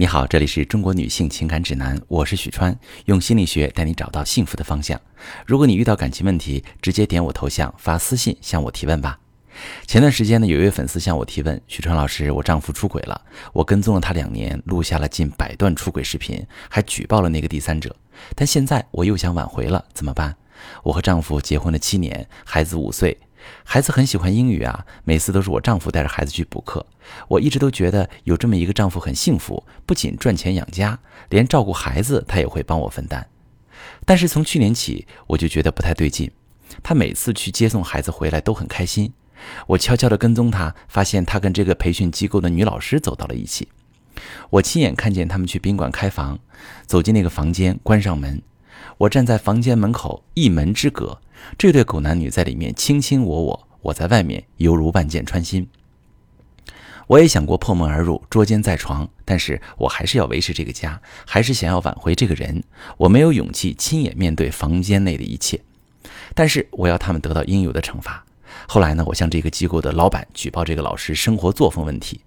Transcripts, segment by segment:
你好，这里是中国女性情感指南，我是许川，用心理学带你找到幸福的方向。如果你遇到感情问题，直接点我头像发私信向我提问吧。前段时间呢，有一位粉丝向我提问：许川老师，我丈夫出轨了，我跟踪了他两年，录下了近百段出轨视频，还举报了那个第三者，但现在我又想挽回了，怎么办？我和丈夫结婚了七年，孩子五岁。孩子很喜欢英语啊，每次都是我丈夫带着孩子去补课。我一直都觉得有这么一个丈夫很幸福，不仅赚钱养家，连照顾孩子他也会帮我分担。但是从去年起，我就觉得不太对劲。他每次去接送孩子回来都很开心，我悄悄地跟踪他，发现他跟这个培训机构的女老师走到了一起。我亲眼看见他们去宾馆开房，走进那个房间，关上门。我站在房间门口，一门之隔，这对狗男女在里面卿卿我我，我在外面犹如万箭穿心。我也想过破门而入，捉奸在床，但是我还是要维持这个家，还是想要挽回这个人。我没有勇气亲眼面对房间内的一切，但是我要他们得到应有的惩罚。后来呢，我向这个机构的老板举报这个老师生活作风问题。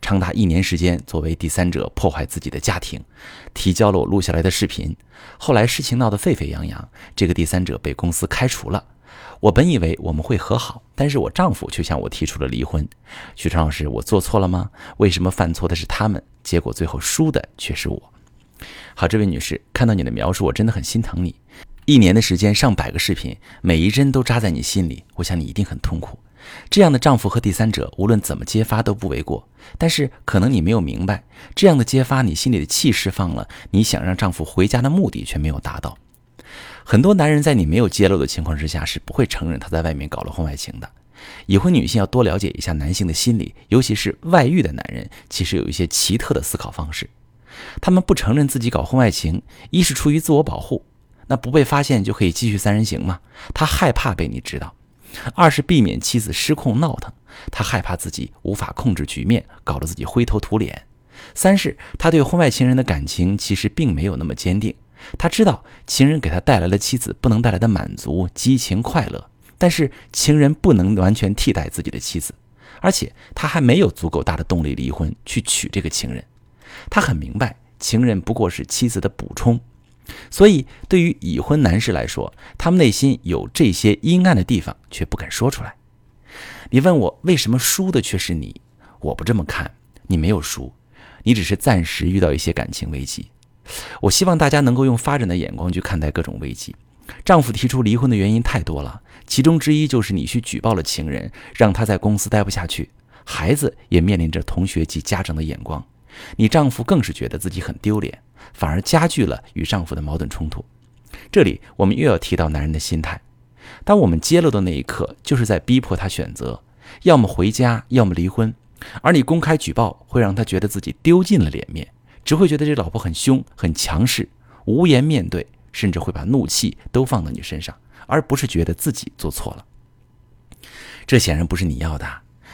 长达一年时间，作为第三者破坏自己的家庭，提交了我录下来的视频。后来事情闹得沸沸扬扬，这个第三者被公司开除了。我本以为我们会和好，但是我丈夫却向我提出了离婚。许昌老师，我做错了吗？为什么犯错的是他们，结果最后输的却是我？好，这位女士，看到你的描述，我真的很心疼你。一年的时间，上百个视频，每一帧都扎在你心里，我想你一定很痛苦。这样的丈夫和第三者，无论怎么揭发都不为过。但是可能你没有明白，这样的揭发，你心里的气释放了，你想让丈夫回家的目的却没有达到。很多男人在你没有揭露的情况之下，是不会承认他在外面搞了婚外情的。已婚女性要多了解一下男性的心理，尤其是外遇的男人，其实有一些奇特的思考方式。他们不承认自己搞婚外情，一是出于自我保护，那不被发现就可以继续三人行吗？他害怕被你知道。二是避免妻子失控闹腾，他害怕自己无法控制局面，搞得自己灰头土脸。三是他对婚外情人的感情其实并没有那么坚定，他知道情人给他带来了妻子不能带来的满足、激情、快乐，但是情人不能完全替代自己的妻子，而且他还没有足够大的动力离婚去娶这个情人。他很明白，情人不过是妻子的补充。所以，对于已婚男士来说，他们内心有这些阴暗的地方，却不敢说出来。你问我为什么输的却是你？我不这么看，你没有输，你只是暂时遇到一些感情危机。我希望大家能够用发展的眼光去看待各种危机。丈夫提出离婚的原因太多了，其中之一就是你去举报了情人，让他在公司待不下去，孩子也面临着同学及家长的眼光。你丈夫更是觉得自己很丢脸，反而加剧了与丈夫的矛盾冲突。这里我们又要提到男人的心态：当我们揭露的那一刻，就是在逼迫他选择，要么回家，要么离婚。而你公开举报，会让他觉得自己丢尽了脸面，只会觉得这老婆很凶、很强势，无颜面对，甚至会把怒气都放到你身上，而不是觉得自己做错了。这显然不是你要的。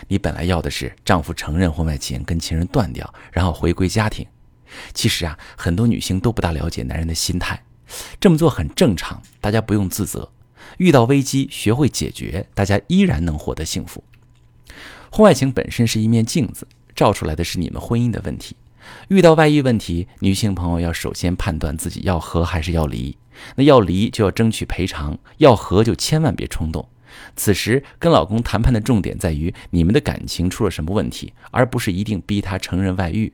你本来要的是丈夫承认婚外情，跟情人断掉，然后回归家庭。其实啊，很多女性都不大了解男人的心态，这么做很正常，大家不用自责。遇到危机，学会解决，大家依然能获得幸福。婚外情本身是一面镜子，照出来的是你们婚姻的问题。遇到外遇问题，女性朋友要首先判断自己要和还是要离。那要离就要争取赔偿，要和就千万别冲动。此时跟老公谈判的重点在于你们的感情出了什么问题，而不是一定逼他承认外遇。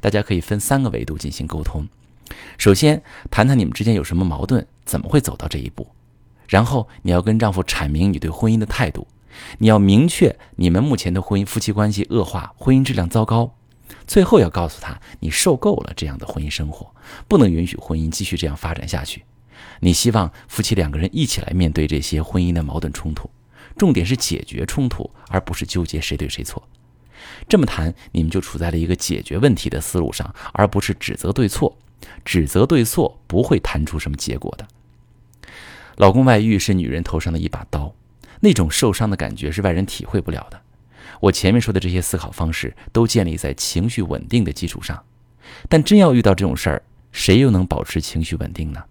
大家可以分三个维度进行沟通。首先，谈谈你们之间有什么矛盾，怎么会走到这一步。然后，你要跟丈夫阐明你对婚姻的态度，你要明确你们目前的婚姻夫妻关系恶化，婚姻质量糟糕。最后要告诉他，你受够了这样的婚姻生活，不能允许婚姻继续这样发展下去。你希望夫妻两个人一起来面对这些婚姻的矛盾冲突，重点是解决冲突，而不是纠结谁对谁错。这么谈，你们就处在了一个解决问题的思路上，而不是指责对错。指责对错不会谈出什么结果的。老公外遇是女人头上的一把刀，那种受伤的感觉是外人体会不了的。我前面说的这些思考方式都建立在情绪稳定的基础上，但真要遇到这种事儿，谁又能保持情绪稳定呢？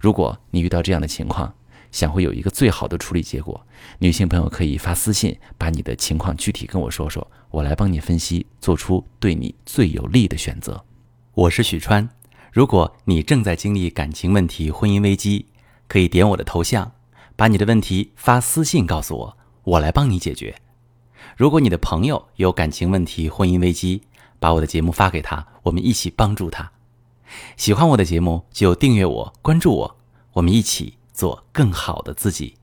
如果你遇到这样的情况，想会有一个最好的处理结果，女性朋友可以发私信把你的情况具体跟我说说，我来帮你分析，做出对你最有利的选择。我是许川，如果你正在经历感情问题、婚姻危机，可以点我的头像，把你的问题发私信告诉我，我来帮你解决。如果你的朋友有感情问题、婚姻危机，把我的节目发给他，我们一起帮助他。喜欢我的节目就订阅我、关注我，我们一起做更好的自己。